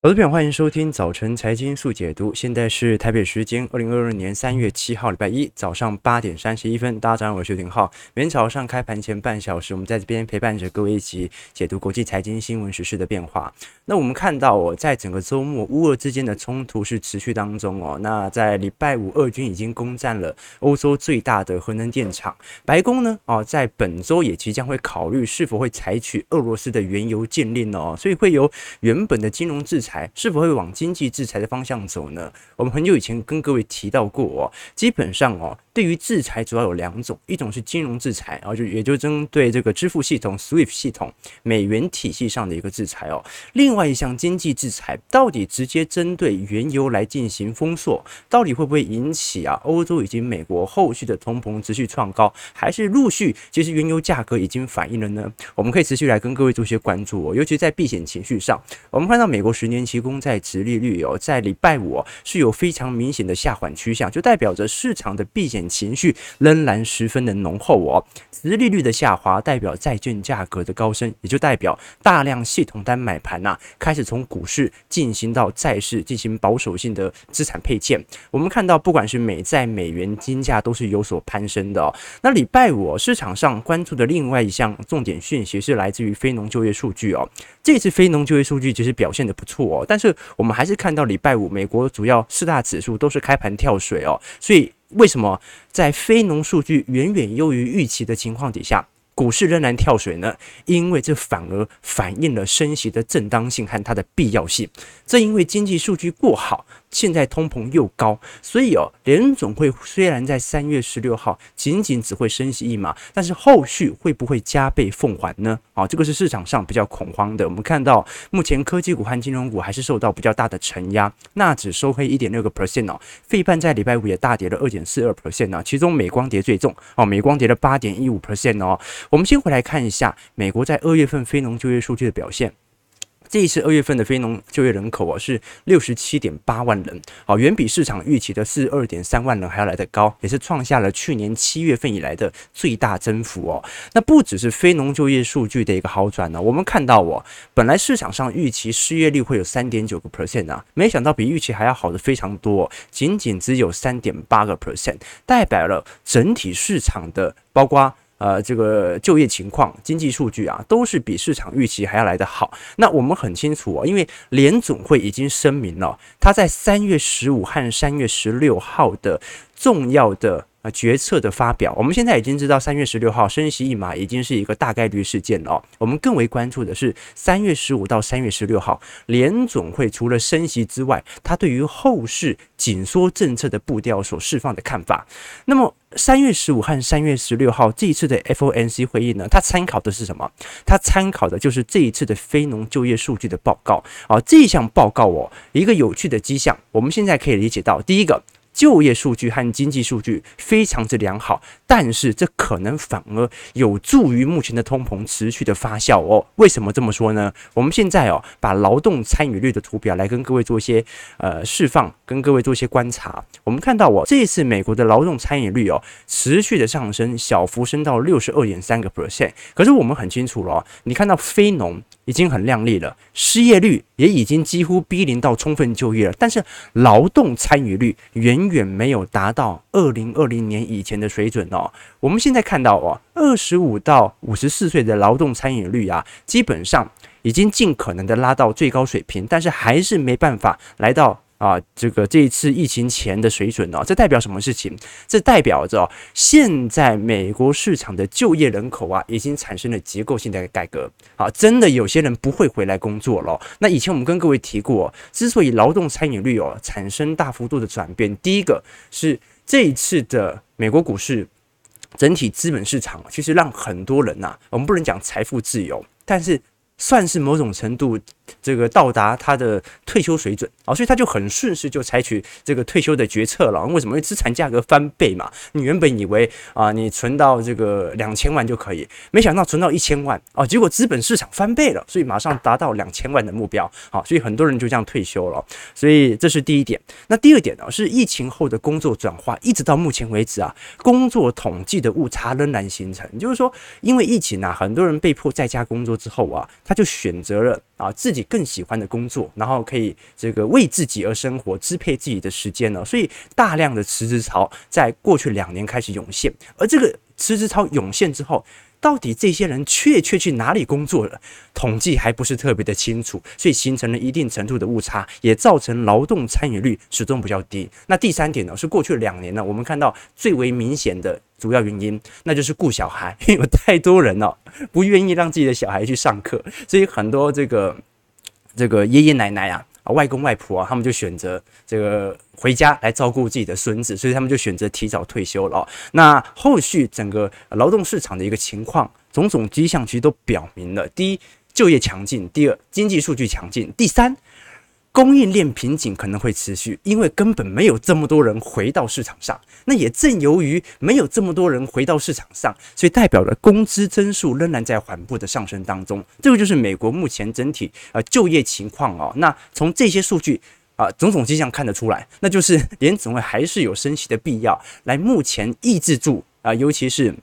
投资朋友，欢迎收听早晨财经速解读。现在是台北时间二零二二年三月七号，礼拜一早上八点三十一分。大家早上好，我是刘廷浩。每天早上开盘前半小时，我们在这边陪伴着各位一起解读国际财经新闻、时事的变化。那我们看到哦，在整个周末，乌俄之间的冲突是持续当中哦。那在礼拜五，俄军已经攻占了欧洲最大的核能电厂。白宫呢，哦，在本周也即将会考虑是否会采取俄罗斯的原油禁令哦。所以会由原本的金融制裁。是否会往经济制裁的方向走呢？我们很久以前跟各位提到过哦，基本上哦，对于制裁主要有两种，一种是金融制裁，然后就也就针对这个支付系统 SWIFT 系统美元体系上的一个制裁哦。另外一项经济制裁到底直接针对原油来进行封锁，到底会不会引起啊欧洲以及美国后续的通膨持续创高，还是陆续其实原油价格已经反映了呢？我们可以持续来跟各位做些关注哦，尤其在避险情绪上，我们看到美国十年。期公债殖利率哦，在礼拜五是有非常明显的下缓趋向，就代表着市场的避险情绪仍然十分的浓厚哦。殖利率的下滑代表债券价格的高升，也就代表大量系统单买盘呐，开始从股市进行到债市进行保守性的资产配件。我们看到，不管是美债、美元金价都是有所攀升的哦。那礼拜五市场上关注的另外一项重点讯息是来自于非农就业数据哦。这次非农就业数据其实表现的不错哦。但是我们还是看到礼拜五美国主要四大指数都是开盘跳水哦，所以为什么在非农数据远远优于预期的情况底下，股市仍然跳水呢？因为这反而反映了升息的正当性和它的必要性。正因为经济数据过好。现在通膨又高，所以哦，联总会虽然在三月十六号仅仅只会升息一码，但是后续会不会加倍奉还呢？啊，这个是市场上比较恐慌的。我们看到目前科技股和金融股还是受到比较大的承压，纳指收黑一点六个 percent 哦，费半在礼拜五也大跌了二点四二 percent 啊，其中美光跌最重哦，美光跌了八点一五 percent 哦。我们先回来看一下美国在二月份非农就业数据的表现。这一次二月份的非农就业人口啊是六十七点八万人，好，远比市场预期的四十二点三万人还要来得高，也是创下了去年七月份以来的最大增幅哦。那不只是非农就业数据的一个好转呢，我们看到哦，本来市场上预期失业率会有三点九个 percent 啊，没想到比预期还要好的非常多，仅仅只有三点八个 percent，代表了整体市场的包括。呃，这个就业情况、经济数据啊，都是比市场预期还要来得好。那我们很清楚啊，因为联总会已经声明了，他在三月十五和三月十六号的重要的。决策的发表，我们现在已经知道三月十六号升息一码已经是一个大概率事件了哦。我们更为关注的是三月十五到三月十六号，联总会除了升息之外，他对于后市紧缩政策的步调所释放的看法。那么三月十五和三月十六号这一次的 FOMC 会议呢，它参考的是什么？它参考的就是这一次的非农就业数据的报告啊。这一项报告哦，一个有趣的迹象，我们现在可以理解到，第一个。就业数据和经济数据非常之良好，但是这可能反而有助于目前的通膨持续的发酵哦。为什么这么说呢？我们现在哦，把劳动参与率的图表来跟各位做一些呃释放，跟各位做一些观察。我们看到哦，这一次美国的劳动参与率哦持续的上升，小幅升到六十二点三个 percent。可是我们很清楚了，你看到非农。已经很靓丽了，失业率也已经几乎逼临到充分就业了，但是劳动参与率远远没有达到二零二零年以前的水准哦。我们现在看到哦，二十五到五十四岁的劳动参与率啊，基本上已经尽可能的拉到最高水平，但是还是没办法来到。啊，这个这一次疫情前的水准哦，这代表什么事情？这代表着现在美国市场的就业人口啊，已经产生了结构性的改革。啊，真的有些人不会回来工作了。那以前我们跟各位提过，之所以劳动参与率哦产生大幅度的转变，第一个是这一次的美国股市整体资本市场，其实让很多人呐，我们不能讲财富自由，但是算是某种程度。这个到达他的退休水准啊，所以他就很顺势就采取这个退休的决策了。为什么？因为资产价格翻倍嘛。你原本以为啊，你存到这个两千万就可以，没想到存到一千万啊，结果资本市场翻倍了，所以马上达到两千万的目标。好，所以很多人就这样退休了。所以这是第一点。那第二点呢，是疫情后的工作转化，一直到目前为止啊，工作统计的误差仍然形成。就是说，因为疫情啊，很多人被迫在家工作之后啊，他就选择了啊自己更喜欢的工作，然后可以这个为自己而生活，支配自己的时间呢。所以大量的辞职潮在过去两年开始涌现，而这个辞职潮涌现之后。到底这些人确确去哪里工作了？统计还不是特别的清楚，所以形成了一定程度的误差，也造成劳动参与率始终比较低。那第三点呢，是过去两年呢，我们看到最为明显的主要原因，那就是顾小孩，因为有太多人哦不愿意让自己的小孩去上课，所以很多这个这个爷爷奶奶啊。外公外婆啊，他们就选择这个回家来照顾自己的孙子，所以他们就选择提早退休了。那后续整个劳动市场的一个情况，种种迹象其实都表明了：第一，就业强劲；第二，经济数据强劲；第三。供应链瓶颈可能会持续，因为根本没有这么多人回到市场上。那也正由于没有这么多人回到市场上，所以代表了工资增速仍然在缓步的上升当中。这个就是美国目前整体呃就业情况哦。那从这些数据啊、种种迹象看得出来，那就是联总会还是有升息的必要，来目前抑制住啊、尤其是。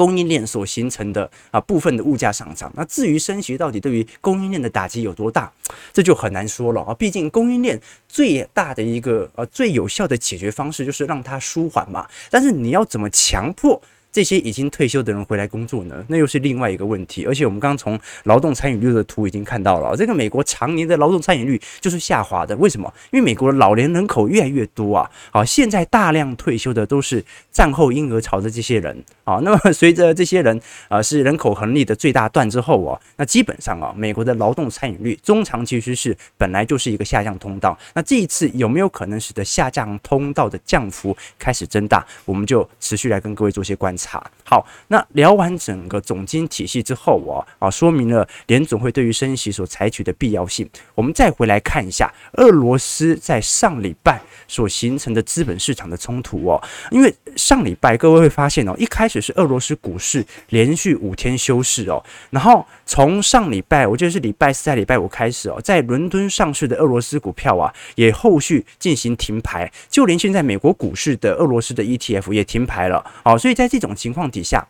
供应链所形成的啊部分的物价上涨，那至于升息到底对于供应链的打击有多大，这就很难说了啊。毕竟供应链最大的一个呃最有效的解决方式就是让它舒缓嘛，但是你要怎么强迫？这些已经退休的人回来工作呢，那又是另外一个问题。而且我们刚从劳动参与率的图已经看到了，这个美国常年的劳动参与率就是下滑的。为什么？因为美国的老年人口越来越多啊。好，现在大量退休的都是战后婴儿潮的这些人啊。那么随着这些人啊是人口红利的最大段之后啊，那基本上啊，美国的劳动参与率中长期趋势本来就是一个下降通道。那这一次有没有可能使得下降通道的降幅开始增大？我们就持续来跟各位做些观察。好，那聊完整个总经体系之后，哦啊说明了联总会对于升息所采取的必要性。我们再回来看一下俄罗斯在上礼拜所形成的资本市场的冲突哦。因为上礼拜各位会发现哦，一开始是俄罗斯股市连续五天休市哦，然后从上礼拜我觉得是礼拜四在礼拜五开始哦，在伦敦上市的俄罗斯股票啊也后续进行停牌，就连现在美国股市的俄罗斯的 ETF 也停牌了哦，所以在这种情况底下。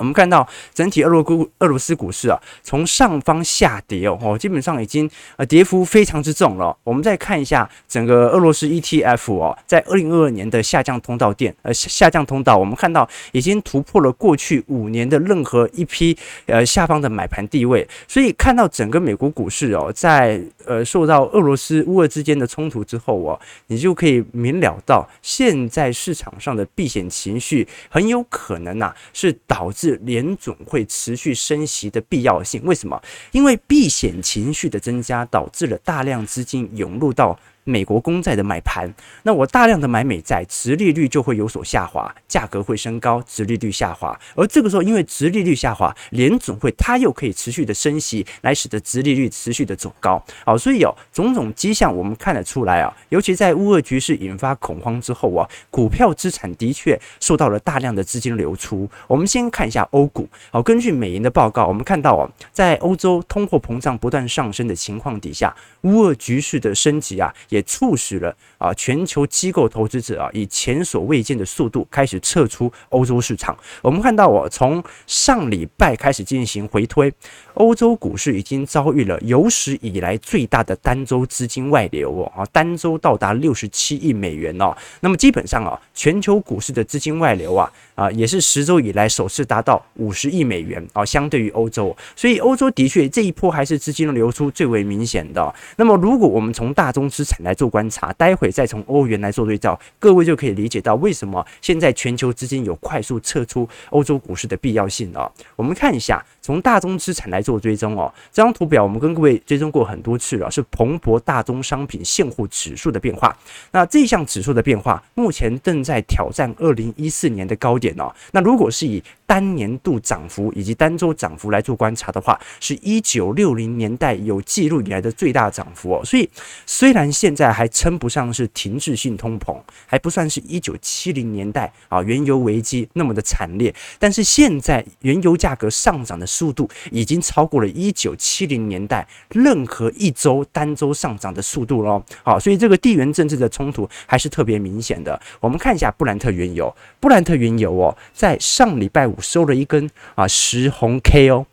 我们看到整体俄罗股俄罗斯股市啊，从上方下跌哦，基本上已经呃跌幅非常之重了。我们再看一下整个俄罗斯 ETF 哦，在二零二二年的下降通道垫呃下降通道，我们看到已经突破了过去五年的任何一批呃下方的买盘地位。所以看到整个美国股市哦，在呃受到俄罗斯乌俄之间的冲突之后哦，你就可以明了到现在市场上的避险情绪很有可能呐是导致。联总会持续升息的必要性，为什么？因为避险情绪的增加，导致了大量资金涌入到。美国公债的买盘，那我大量的买美债，殖利率就会有所下滑，价格会升高，殖利率下滑。而这个时候，因为殖利率下滑，联总会它又可以持续的升息，来使得殖利率持续的走高。好，所以有种种迹象，我们看得出来啊，尤其在乌俄局势引发恐慌之后啊，股票资产的确受到了大量的资金流出。我们先看一下欧股。好，根据美银的报告，我们看到啊，在欧洲通货膨胀不断上升的情况底下，乌俄局势的升级啊，也促使了啊全球机构投资者啊以前所未见的速度开始撤出欧洲市场。我们看到，我从上礼拜开始进行回推，欧洲股市已经遭遇了有史以来最大的单周资金外流哦啊，单周到达六十七亿美元哦。那么基本上啊，全球股市的资金外流啊啊也是十周以来首次达到五十亿美元啊，相对于欧洲，所以欧洲的确这一波还是资金流出最为明显的。那么如果我们从大宗资产来做观察，待会再从欧元来做对照，各位就可以理解到为什么现在全球资金有快速撤出欧洲股市的必要性了。我们看一下，从大宗资产来做追踪哦，这张图表我们跟各位追踪过很多次了，是彭博大宗商品现货指数的变化。那这项指数的变化目前正在挑战二零一四年的高点哦。那如果是以单年度涨幅以及单周涨幅来做观察的话，是一九六零年代有记录以来的最大涨幅哦。所以虽然现在还称不上是停滞性通膨，还不算是一九七零年代啊原油危机那么的惨烈，但是现在原油价格上涨的速度已经超过了一九七零年代任何一周单周上涨的速度喽。好，所以这个地缘政治的冲突还是特别明显的。我们看一下布兰特原油，布兰特原油哦，在上礼拜五。收了一根啊十红 K 哦，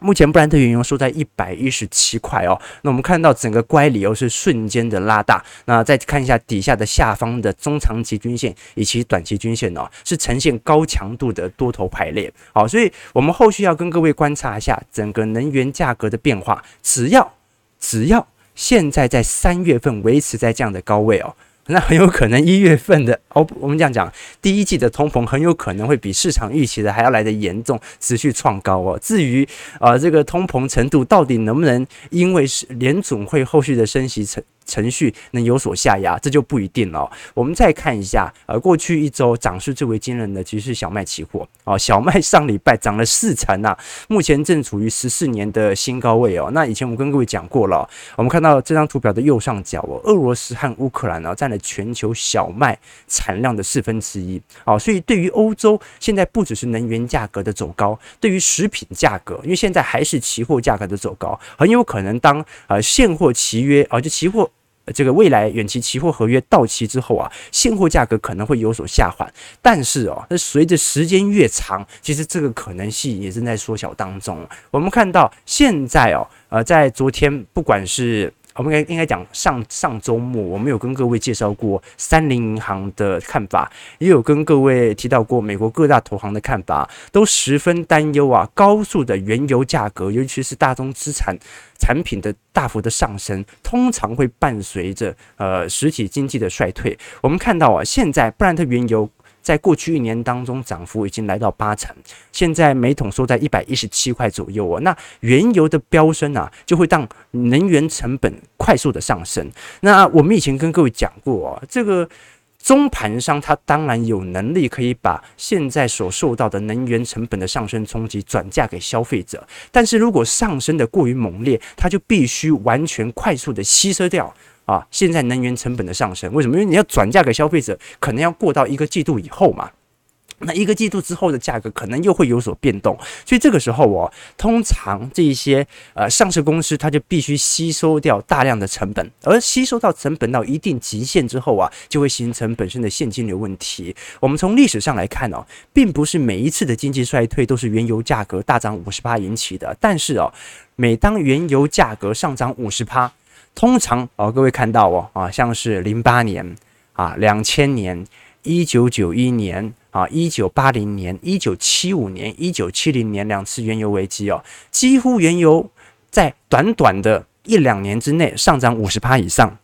目前布兰特原油收在一百一十七块哦，那我们看到整个乖离哦是瞬间的拉大，那再看一下底下的下方的中长期均线以及短期均线哦，是呈现高强度的多头排列，好，所以我们后续要跟各位观察一下整个能源价格的变化，只要只要现在在三月份维持在这样的高位哦。那很有可能一月份的哦，我们这样讲，第一季的通膨很有可能会比市场预期的还要来的严重，持续创高哦。至于啊、这个通膨程度到底能不能因为是联总会后续的升息成程序能有所下压，这就不一定了。我们再看一下，呃，过去一周涨势最为惊人的其实是小麦期货哦，小麦上礼拜涨了四成啊，目前正处于十四年的新高位哦。那以前我们跟各位讲过了，我们看到这张图表的右上角哦，俄罗斯和乌克兰呢占了全球小麦产量的四分之一哦，所以对于欧洲现在不只是能源价格的走高，对于食品价格，因为现在还是期货价格的走高，很有可能当呃现货期约啊，就期货。这个未来远期期货合约到期之后啊，现货价格可能会有所下滑，但是哦，那随着时间越长，其实这个可能性也正在缩小当中。我们看到现在哦，呃，在昨天不管是。我们应该应该讲上上周末，我们有跟各位介绍过三菱银行的看法，也有跟各位提到过美国各大投行的看法，都十分担忧啊，高速的原油价格，尤其是大宗资产产品的大幅的上升，通常会伴随着呃实体经济的衰退。我们看到啊，现在布兰特原油。在过去一年当中，涨幅已经来到八成，现在每桶收在一百一十七块左右哦。那原油的飙升啊，就会让能源成本快速的上升。那我们以前跟各位讲过哦，这个中盘商他当然有能力可以把现在所受到的能源成本的上升冲击转嫁给消费者，但是如果上升的过于猛烈，他就必须完全快速的吸收掉。啊，现在能源成本的上升，为什么？因为你要转嫁给消费者，可能要过到一个季度以后嘛。那一个季度之后的价格可能又会有所变动，所以这个时候哦，通常这一些呃上市公司，它就必须吸收掉大量的成本，而吸收到成本到一定极限之后啊，就会形成本身的现金流问题。我们从历史上来看哦，并不是每一次的经济衰退都是原油价格大涨五十八引起的，但是哦，每当原油价格上涨五十趴。通常哦，各位看到哦啊，像是零八年啊、两千年、一九九一年啊、一九八零年、一九七五年、一九七零年两次原油危机哦，几乎原油在短短的一两年之内上涨五十趴以上。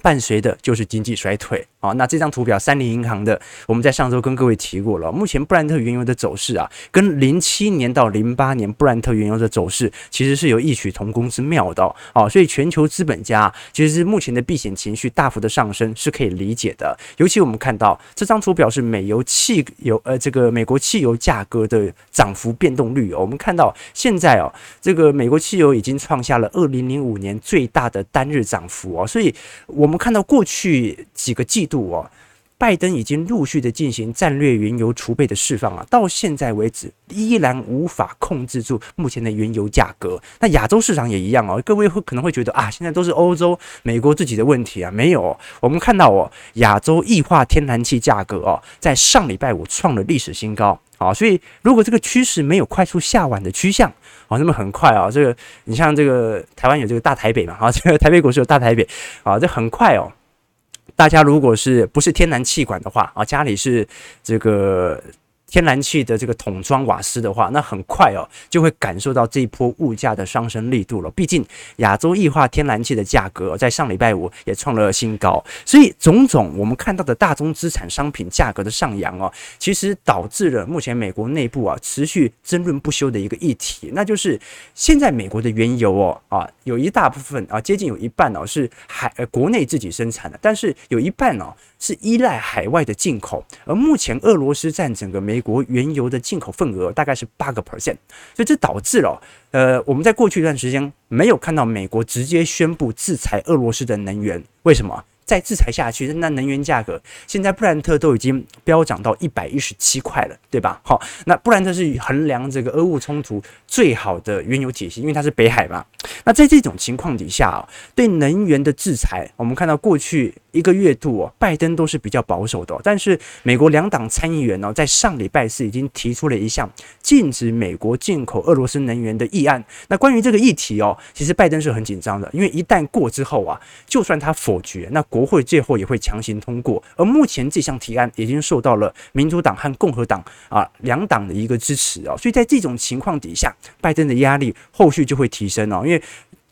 伴随的就是经济衰退啊。那这张图表，三菱银行的，我们在上周跟各位提过了。目前布兰特原油的走势啊，跟零七年到零八年布兰特原油的走势其实是有异曲同工之妙的哦。所以全球资本家其实是目前的避险情绪大幅的上升是可以理解的。尤其我们看到这张图表是美油汽油呃这个美国汽油价格的涨幅变动率哦。我们看到现在哦，这个美国汽油已经创下了二零零五年最大的单日涨幅哦。所以。我们看到过去几个季度哦，拜登已经陆续的进行战略原油储备的释放啊，到现在为止依然无法控制住目前的原油价格。那亚洲市场也一样哦，各位会可能会觉得啊，现在都是欧洲、美国自己的问题啊，没有。我们看到哦，亚洲液化天然气价格哦，在上礼拜五创了历史新高啊，所以如果这个趋势没有快速下稳的趋向啊，那么很快啊，这个你像这个台湾有这个大台北嘛，啊，这个台北股市有大台北啊，这很快哦。大家如果是不是天然气管的话啊，家里是这个。天然气的这个桶装瓦斯的话，那很快哦就会感受到这一波物价的上升力度了。毕竟亚洲液化天然气的价格在上礼拜五也创了新高，所以种种我们看到的大宗资产商品价格的上扬哦，其实导致了目前美国内部啊持续争论不休的一个议题，那就是现在美国的原油哦啊有一大部分啊接近有一半哦是海呃国内自己生产的，但是有一半哦是依赖海外的进口，而目前俄罗斯占整个美。美国原油的进口份额大概是八个 percent，所以这导致了，呃，我们在过去一段时间没有看到美国直接宣布制裁俄罗斯的能源，为什么？再制裁下去，那能源价格现在布兰特都已经飙涨到一百一十七块了，对吧？好，那布兰特是衡量这个俄乌冲突最好的原油体系，因为它是北海嘛。那在这种情况底下啊，对能源的制裁，我们看到过去一个月度哦，拜登都是比较保守的，但是美国两党参议员呢，在上礼拜四已经提出了一项禁止美国进口俄罗斯能源的议案。那关于这个议题哦，其实拜登是很紧张的，因为一旦过之后啊，就算他否决，那国国会最后也会强行通过。而目前这项提案已经受到了民主党和共和党啊两党的一个支持哦，所以在这种情况底下，拜登的压力后续就会提升哦，因为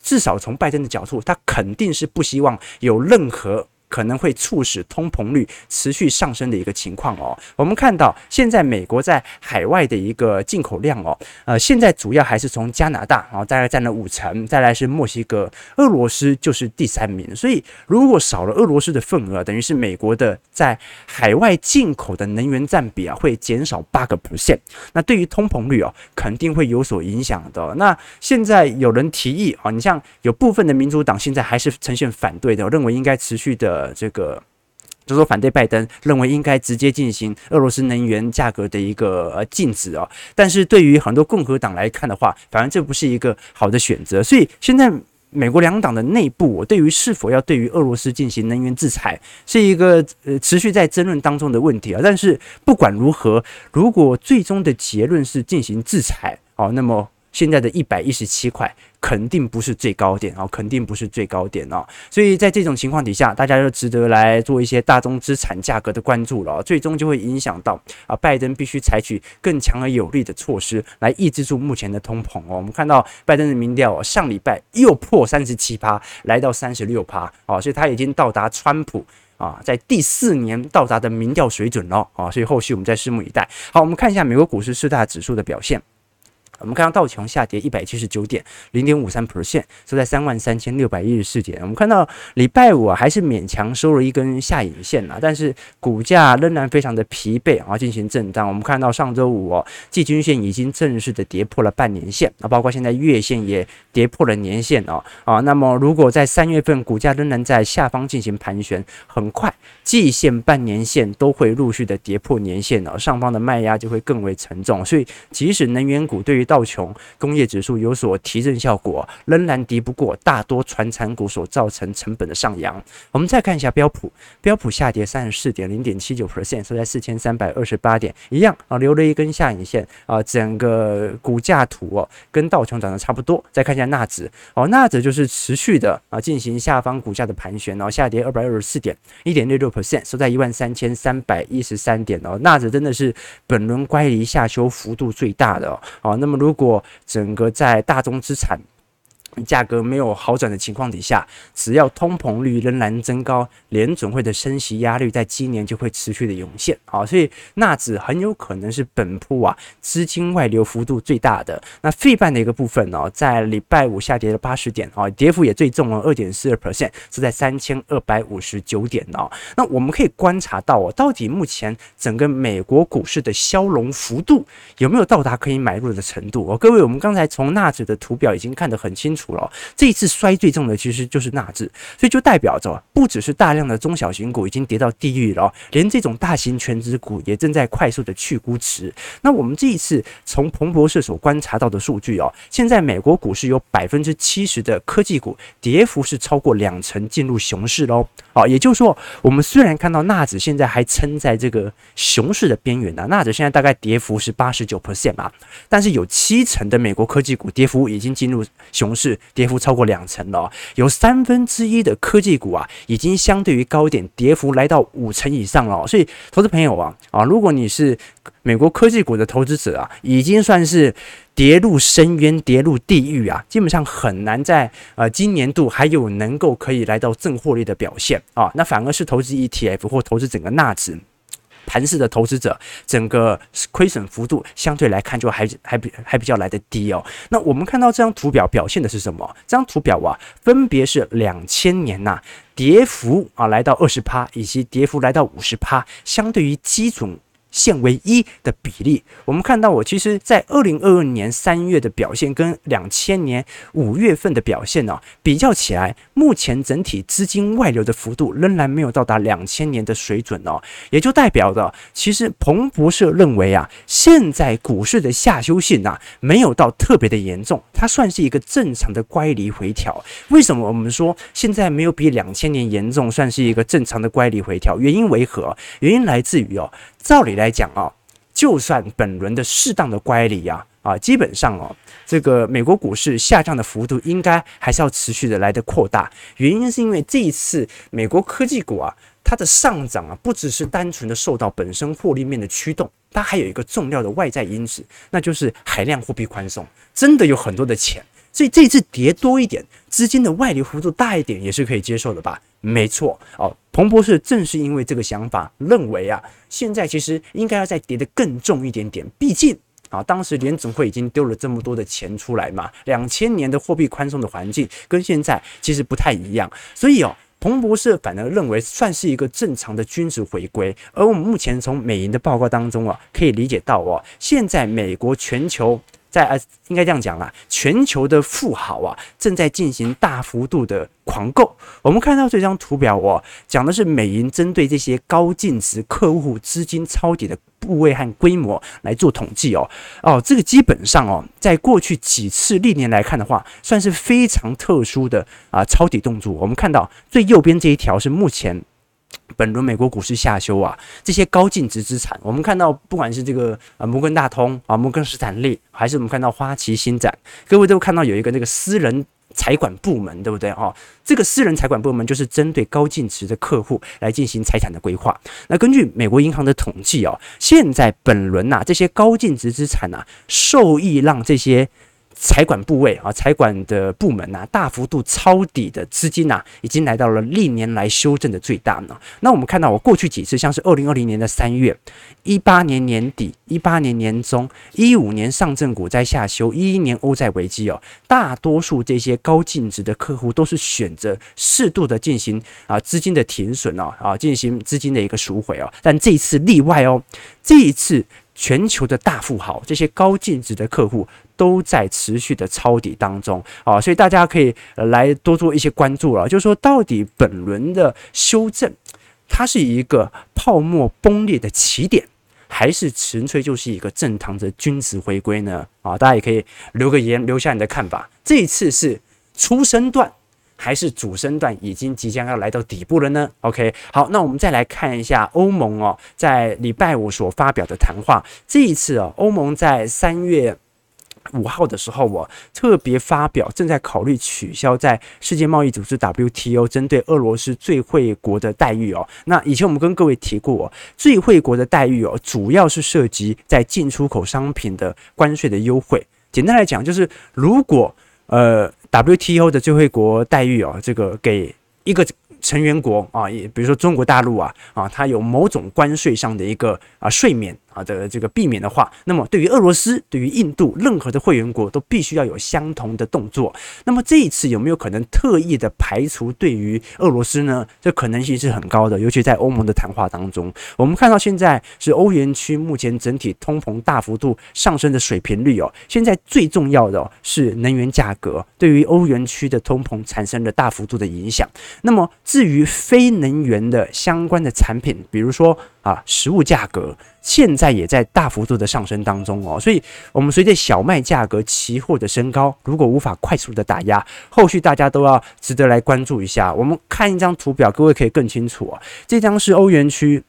至少从拜登的角度，他肯定是不希望有任何。可能会促使通膨率持续上升的一个情况哦。我们看到现在美国在海外的一个进口量哦，呃，现在主要还是从加拿大，然后大概占了五成，再来是墨西哥，俄罗斯就是第三名。所以如果少了俄罗斯的份额，等于是美国的在海外进口的能源占比啊会减少八个 percent。那对于通膨率哦，肯定会有所影响的。那现在有人提议啊，你像有部分的民主党现在还是呈现反对的，我认为应该持续的。呃，这个就是说反对拜登，认为应该直接进行俄罗斯能源价格的一个禁止哦。但是对于很多共和党来看的话，反而这不是一个好的选择。所以现在美国两党的内部，我对于是否要对于俄罗斯进行能源制裁，是一个呃持续在争论当中的问题啊。但是不管如何，如果最终的结论是进行制裁哦，那么。现在的一百一十七块肯定不是最高点哦，肯定不是最高点哦，所以在这种情况底下，大家就值得来做一些大宗资产价格的关注了，最终就会影响到啊，拜登必须采取更强而有力的措施来抑制住目前的通膨哦。我们看到拜登的民调哦，上礼拜又破三十七趴，来到三十六趴哦，所以他已经到达川普啊在第四年到达的民调水准了啊，所以后续我们再拭目以待。好，我们看一下美国股市四大指数的表现。我们看到道琼下跌一百七十九点，零点五三 percent，收在三万三千六百一十四点。我们看到礼拜五啊，还是勉强收了一根下影线啊，但是股价仍然非常的疲惫啊，进行震荡。我们看到上周五哦，季均线已经正式的跌破了半年线啊，包括现在月线也跌破了年线哦啊。那么如果在三月份股价仍然在下方进行盘旋，很快季线、半年线都会陆续的跌破年线哦，上方的卖压就会更为沉重。所以即使能源股对于道琼工业指数有所提振效果，仍然敌不过大多传产股所造成成本的上扬。我们再看一下标普，标普下跌三十四点零点七九 percent，收在四千三百二十八点，一样啊，留了一根下影线啊。整个股价图哦，跟道琼涨得差不多。再看一下纳指哦，纳指就是持续的啊进行下方股价的盘旋，然后下跌二百二十四点一点六六 percent，收在一万三千三百一十三点哦。纳指真的是本轮乖离下修幅度最大的哦。那么如果整个在大宗资产价格没有好转的情况底下，只要通膨率仍然增高，联准会的升息压力在今年就会持续的涌现啊，所以纳指很有可能是本波啊资金外流幅度最大的。那费半的一个部分呢，在礼拜五下跌了八十点啊，跌幅也最重了二点四二 percent，是在三千二百五十九点哦。那我们可以观察到哦，到底目前整个美国股市的消融幅度有没有到达可以买入的程度哦？各位，我们刚才从纳指的图表已经看得很清楚。这一次摔最重的其实就是纳指，所以就代表着不只是大量的中小型股已经跌到地狱了，连这种大型权值股也正在快速的去估值。那我们这一次从彭博社所观察到的数据哦，现在美国股市有百分之七十的科技股跌幅是超过两成进入熊市喽。啊，也就是说，我们虽然看到纳指现在还撑在这个熊市的边缘呢，纳指现在大概跌幅是八十九 percent 嘛，但是有七成的美国科技股跌幅已经进入熊市。跌幅超过两成了，有三分之一的科技股啊，已经相对于高点跌幅来到五成以上了。所以，投资朋友啊啊，如果你是美国科技股的投资者啊，已经算是跌入深渊、跌入地狱啊，基本上很难在呃今年度还有能够可以来到正获利的表现啊。那反而是投资 ETF 或投资整个纳指。盘式的投资者，整个亏损幅度相对来看就还还比还比较来的低哦。那我们看到这张图表表现的是什么？这张图表啊，分别是两千年呐、跌幅啊来到二十趴，以及跌幅来到五十趴，相对于基准现为一的比例，我们看到我其实，在二零二二年三月的表现跟两千年五月份的表现呢、比较起来，目前整体资金外流的幅度仍然没有到达两千年的水准哦，也就代表的，其实彭博社认为啊，现在股市的下修性啊，没有到特别的严重，它算是一个正常的乖离回调。为什么我们说现在没有比两千年严重，算是一个正常的乖离回调？原因为何？原因来自于哦。照理来讲啊，就算本轮的适当的乖离啊啊，基本上哦，这个美国股市下降的幅度应该还是要持续的来的扩大。原因是因为这一次美国科技股啊，它的上涨啊，不只是单纯的受到本身获利面的驱动，它还有一个重要的外在因子，那就是海量货币宽松，真的有很多的钱。所以这次跌多一点，资金的外流幅度大一点也是可以接受的吧？没错哦，彭博社正是因为这个想法，认为啊，现在其实应该要再跌得更重一点点。毕竟啊，当时联总会已经丢了这么多的钱出来嘛，两千年的货币宽松的环境跟现在其实不太一样。所以哦，彭博社反而认为算是一个正常的均值回归。而我们目前从美银的报告当中啊，可以理解到哦，现在美国全球。在呃，应该这样讲啦，全球的富豪啊，正在进行大幅度的狂购。我们看到这张图表哦，讲的是美银针对这些高净值客户资金抄底的部位和规模来做统计哦。哦，这个基本上哦，在过去几次历年来看的话，算是非常特殊的啊抄底动作。我们看到最右边这一条是目前。本轮美国股市下修啊，这些高净值资产，我们看到不管是这个啊摩根大通啊摩根士丹利，还是我们看到花旗新展，各位都看到有一个那个私人财管部门，对不对哦？这个私人财管部门就是针对高净值的客户来进行财产的规划。那根据美国银行的统计哦，现在本轮呐、这些高净值资产呐、受益让这些。财管部位啊，财管的部门呐、啊，大幅度抄底的资金呐、啊，已经来到了历年来修正的最大呢。那我们看到，我过去几次，像是二零二零年的三月、一八年年底、一八年年中、一五年上证股灾下修、一一年欧债危机哦，大多数这些高净值的客户都是选择适度的进行啊资金的停损哦，啊进行资金的一个赎回哦。但这一次例外哦，这一次。全球的大富豪，这些高净值的客户都在持续的抄底当中啊，所以大家可以来多做一些关注了。就是说，到底本轮的修正，它是一个泡沫崩裂的起点，还是纯粹就是一个正常的均值回归呢？啊，大家也可以留个言，留下你的看法。这一次是初升段。还是主升段已经即将要来到底部了呢？OK，好，那我们再来看一下欧盟哦，在礼拜五所发表的谈话。这一次哦，欧盟在三月五号的时候，我特别发表正在考虑取消在世界贸易组织 WTO 针对俄罗斯最惠国的待遇哦。那以前我们跟各位提过，最惠国的待遇哦，主要是涉及在进出口商品的关税的优惠。简单来讲，就是如果呃。WTO 的最惠国待遇哦，这个给一个成员国啊，也比如说中国大陆啊啊，它有某种关税上的一个啊税免。啊的这个避免的话，那么对于俄罗斯、对于印度，任何的会员国都必须要有相同的动作。那么这一次有没有可能特意的排除对于俄罗斯呢？这可能性是很高的，尤其在欧盟的谈话当中，我们看到现在是欧元区目前整体通膨大幅度上升的水平率哦。现在最重要的是能源价格对于欧元区的通膨产生了大幅度的影响。那么至于非能源的相关的产品，比如说啊食物价格。现在也在大幅度的上升当中哦，所以我们随着小麦价格期货的升高，如果无法快速的打压，后续大家都要值得来关注一下。我们看一张图表，各位可以更清楚啊。这张是欧元区，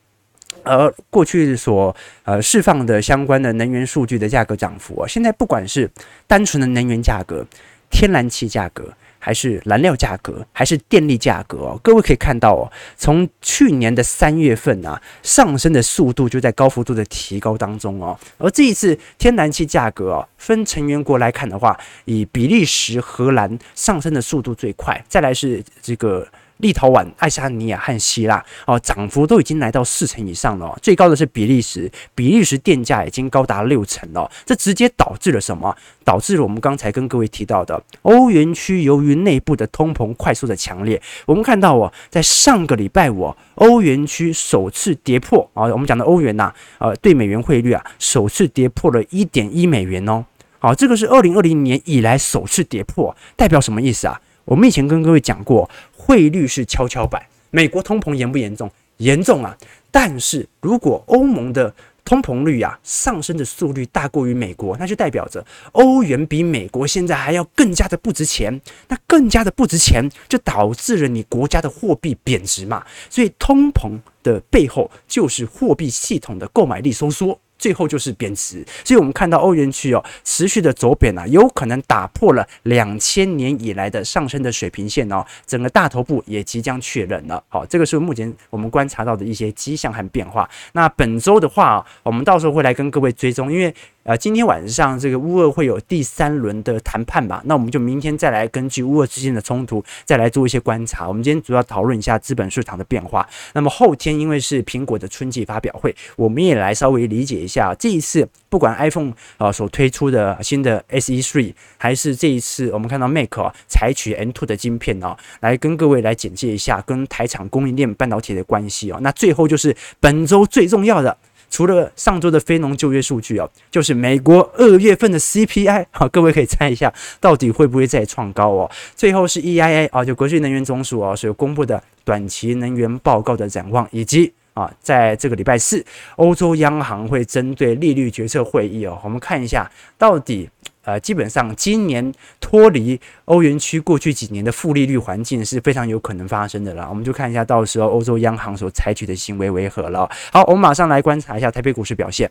呃，过去所呃释放的相关的能源数据的价格涨幅啊，现在不管是单纯的能源价格，天然气价格。还是燃料价格，还是电力价格哦？各位可以看到哦，从去年的三月份啊，上升的速度就在高幅度的提高当中哦。而这一次天然气价格哦，分成员国来看的话，以比利时、荷兰上升的速度最快，再来是这个立陶宛、爱沙尼亚和希腊哦，涨幅都已经来到四成以上了。最高的是比利时，比利时电价已经高达六成了。这直接导致了什么？导致了我们刚才跟各位提到的欧元区由于内部的通膨快速的强烈，我们看到哦，在上个礼拜五，欧元区首次跌破啊，我们讲的欧元呐，呃，对美元汇率啊，首次跌破了一点一美元哦。好，这个是二零二零年以来首次跌破，代表什么意思啊？我们以前跟各位讲过，汇率是跷跷板。美国通膨严不严重？严重啊！但是如果欧盟的通膨率啊上升的速率大过于美国，那就代表着欧元比美国现在还要更加的不值钱。那更加的不值钱，就导致了你国家的货币贬值嘛。所以通膨的背后就是货币系统的购买力收缩。最后就是贬值，所以我们看到欧元区哦持续的走贬啊，有可能打破了两千年以来的上升的水平线哦，整个大头部也即将确认了。好，这个是目前我们观察到的一些迹象和变化。那本周的话，我们到时候会来跟各位追踪，因为。呃，今天晚上这个乌俄会有第三轮的谈判吧？那我们就明天再来根据乌俄之间的冲突再来做一些观察。我们今天主要讨论一下资本市场的变化。那么后天因为是苹果的春季发表会，我们也来稍微理解一下这一次不管 iPhone 啊所推出的新的 SE Three，还是这一次我们看到 Mac 啊采取 M2 的晶片哦，来跟各位来简介一下跟台厂供应链半导体的关系哦。那最后就是本周最重要的。除了上周的非农就业数据哦，就是美国二月份的 CPI，好，各位可以猜一下，到底会不会再创高哦？最后是 EIA 啊，就国际能源总署啊所公布的短期能源报告的展望，以及啊，在这个礼拜四，欧洲央行会针对利率决策会议哦，我们看一下到底。呃，基本上今年脱离欧元区过去几年的负利率环境是非常有可能发生的了。我们就看一下，到时候欧洲央行所采取的行为为何了。好，我们马上来观察一下台北股市表现。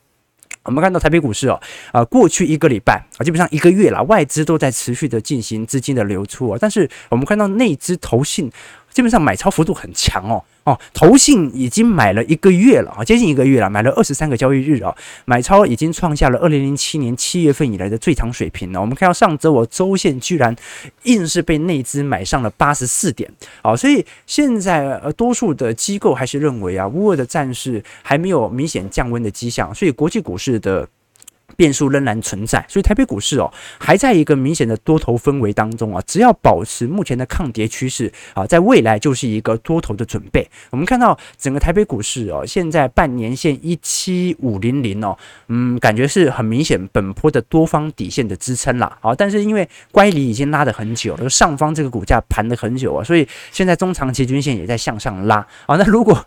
我们看到台北股市哦，啊，过去一个礼拜啊，基本上一个月了，外资都在持续的进行资金的流出啊，但是我们看到内资投信。基本上买超幅度很强哦哦，投信已经买了一个月了啊，接近一个月了，买了二十三个交易日啊，买超已经创下了二零零七年七月份以来的最长水平了。我们看到上周我周线居然硬是被内资买上了八十四点啊，所以现在呃多数的机构还是认为啊，乌俄的战事还没有明显降温的迹象，所以国际股市的。变数仍然存在，所以台北股市哦还在一个明显的多头氛围当中啊，只要保持目前的抗跌趋势啊，在未来就是一个多头的准备。我们看到整个台北股市哦，现在半年线一七五零零哦，嗯，感觉是很明显本波的多方底线的支撑啦。好，但是因为乖离已经拉得很久了，上方这个股价盘了很久啊，所以现在中长期均线也在向上拉啊。那如果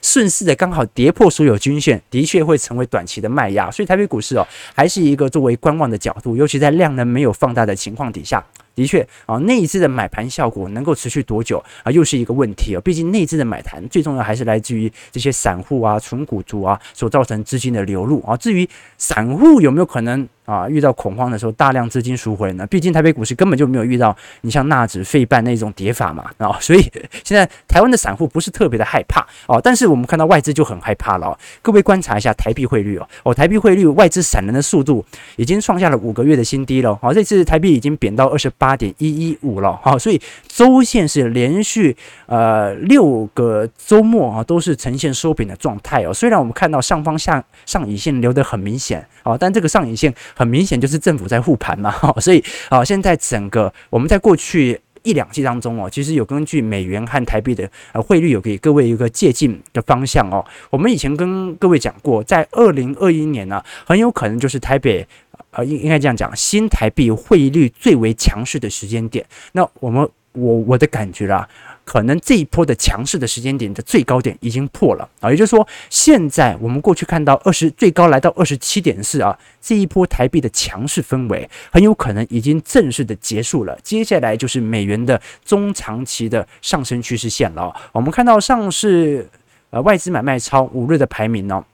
顺势的刚好跌破所有均线，的确会成为短期的卖压。所以台北股市哦。还是一个作为观望的角度，尤其在量能没有放大的情况底下。的确啊，内资的买盘效果能够持续多久啊，又是一个问题啊。毕竟内资的买盘最重要还是来自于这些散户啊、纯股族啊所造成资金的流入啊。至于散户有没有可能啊遇到恐慌的时候大量资金赎回呢？毕竟台北股市根本就没有遇到你像纳指、费半那种跌法嘛啊，所以 现在台湾的散户不是特别的害怕哦。但是我们看到外资就很害怕了哦。各位观察一下台币汇率哦，哦，台币汇率外资闪人的速度已经创下了五个月的新低了。好，这次台币已经贬到二十八。点一一五了，好，所以周线是连续呃六个周末啊都是呈现收饼的状态哦。虽然我们看到上方下上影线留得很明显啊，但这个上影线很明显就是政府在护盘嘛，所以啊，现在整个我们在过去一两季当中哦，其实有根据美元和台币的呃汇率有给各位一个借鉴的方向哦。我们以前跟各位讲过，在二零二一年呢，很有可能就是台北。呃，应应该这样讲，新台币汇率最为强势的时间点。那我们我我的感觉啦，可能这一波的强势的时间点的最高点已经破了啊，也就是说，现在我们过去看到二十最高来到二十七点四啊，这一波台币的强势氛围很有可能已经正式的结束了。接下来就是美元的中长期的上升趋势线了。我们看到上市呃外资买卖超五日的排名呢。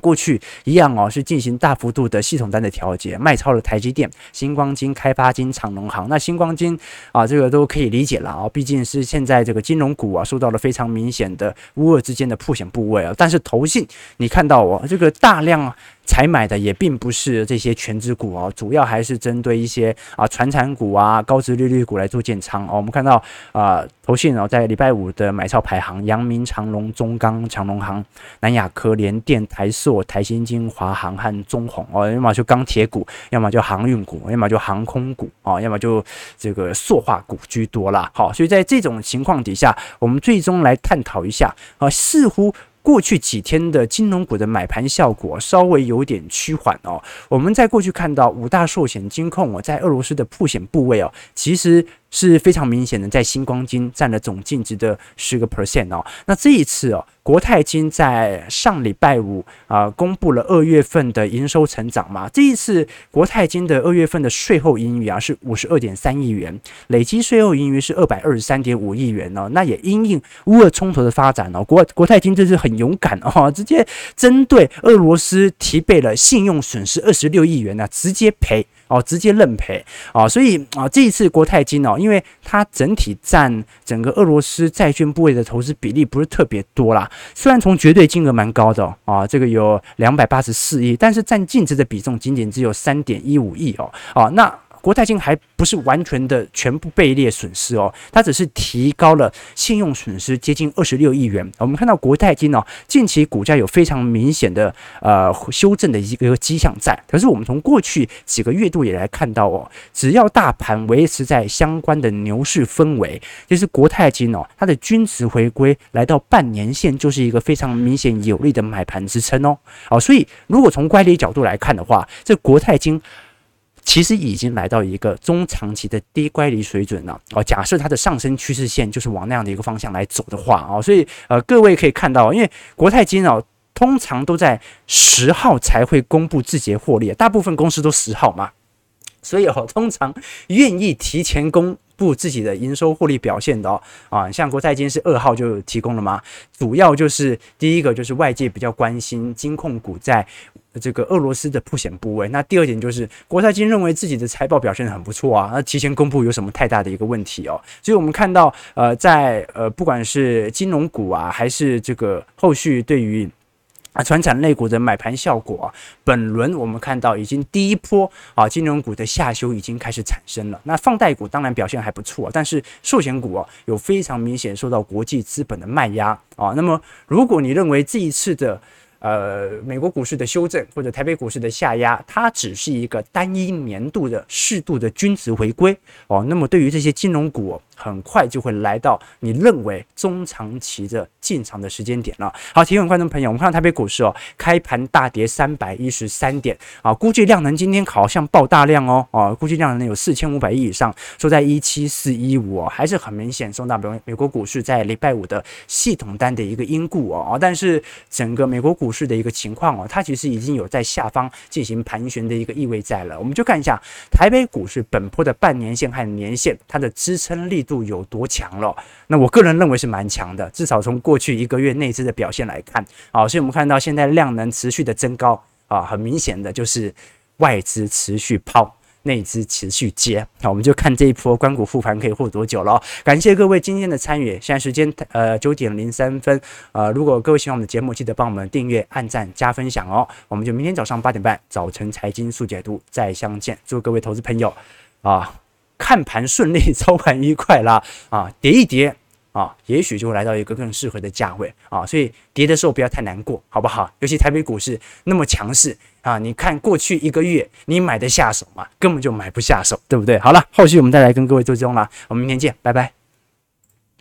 过去一样哦，是进行大幅度的系统单的调节，卖超了台积电、星光金、开发金、长农行。那星光金啊，这个都可以理解了啊，毕竟是现在这个金融股啊，受到了非常明显的乌俄之间的破险部位啊。但是投信，你看到哦，这个大量采买的也并不是这些全值股哦，主要还是针对一些啊传产股啊、高值利率股来做建仓哦。我们看到啊，投信哦在礼拜五的买超排行，阳明、长隆、中钢、长隆行、南亚科、联电、台塑、台新金、华航和中鸿哦，要么就钢铁股，要么就航运股，要么就航空股啊，要么就这个塑化股居多啦。好，所以在这种情况底下，我们最终来探讨一下啊，似乎。过去几天的金融股的买盘效果稍微有点趋缓哦。我们在过去看到五大寿险金控哦，在俄罗斯的铺险部位哦，其实。是非常明显的，在新光金占了总净值的十个 percent 哦。那这一次哦，国泰金在上礼拜五啊、公布了二月份的营收成长嘛。这一次国泰金的二月份的税后盈余啊是五十二点三亿元，累计税后盈余是二百二十三点五亿元哦。那也因应乌俄冲突的发展哦，国国泰金这是很勇敢哦，直接针对俄罗斯提备了信用损失二十六亿元呢、直接赔。哦，直接认赔啊！所以啊，这一次国泰金哦，因为它整体占整个俄罗斯债券部位的投资比例不是特别多啦，虽然从绝对金额蛮高的哦，啊，这个有两百八十四亿，但是占净值的比重仅仅只有三点一五亿哦，啊，那。国泰金还不是完全的全部被列损失哦，它只是提高了信用损失接近二十六亿元。我们看到国泰金哦，近期股价有非常明显的呃修正的一个迹象在。可是我们从过去几个月度也来看到哦，只要大盘维持在相关的牛市氛围，就是国泰金哦，它的均值回归来到半年线，就是一个非常明显有力的买盘支撑哦。好，所以如果从乖离角度来看的话，这国泰金。其实已经来到一个中长期的低乖离水准了哦。假设它的上升趋势线就是往那样的一个方向来走的话哦，所以呃各位可以看到，因为国泰金哦通常都在十号才会公布季结获利，大部分公司都十号嘛，所以哦 通常愿意提前公布自己的营收获利表现的哦啊，像国泰金是二号就提供了嘛，主要就是第一个就是外界比较关心金控股在。这个俄罗斯的不险部位，那第二点就是国泰金认为自己的财报表现得很不错啊，那提前公布有什么太大的一个问题哦？所以我们看到，呃，在呃不管是金融股啊，还是这个后续对于啊传产类股的买盘效果啊，本轮我们看到已经第一波啊金融股的下修已经开始产生了。那放贷股当然表现还不错，但是寿险股啊有非常明显受到国际资本的卖压啊。那么如果你认为这一次的呃，美国股市的修正或者台北股市的下压，它只是一个单一年度的适度的均值回归哦。那么对于这些金融股，很快就会来到你认为中长期的进场的时间点了。好，提问观众朋友，我们看到台北股市哦，开盘大跌三百一十三点啊，估计量能今天好像爆大量哦，啊，估计量能有四千五百亿以上，收在一七四一五哦，还是很明显受到美美国股市在礼拜五的系统单的一个因故哦啊，但是整个美国股市的一个情况哦，它其实已经有在下方进行盘旋的一个意味在了。我们就看一下台北股市本波的半年线和年线，它的支撑力度有多强了。那我个人认为是蛮强的，至少从过去一个月内资的表现来看，啊，所以我们看到现在量能持续的增高啊，很明显的就是外资持续抛。内资持续接，那我们就看这一波关股复盘可以护多久了。感谢各位今天的参与，现在时间呃九点零三分，呃，如果各位喜欢我们的节目，记得帮我们订阅、按赞、加分享哦。我们就明天早上八点半早晨财经速解读再相见。祝各位投资朋友啊看盘顺利，操盘愉快啦啊，跌一跌啊，也许就会来到一个更适合的价位啊，所以跌的时候不要太难过，好不好？尤其台北股市那么强势。啊，你看过去一个月你买得下手吗？根本就买不下手，对不对？好了，后续我们再来跟各位做追踪啦，我们明天见，拜拜。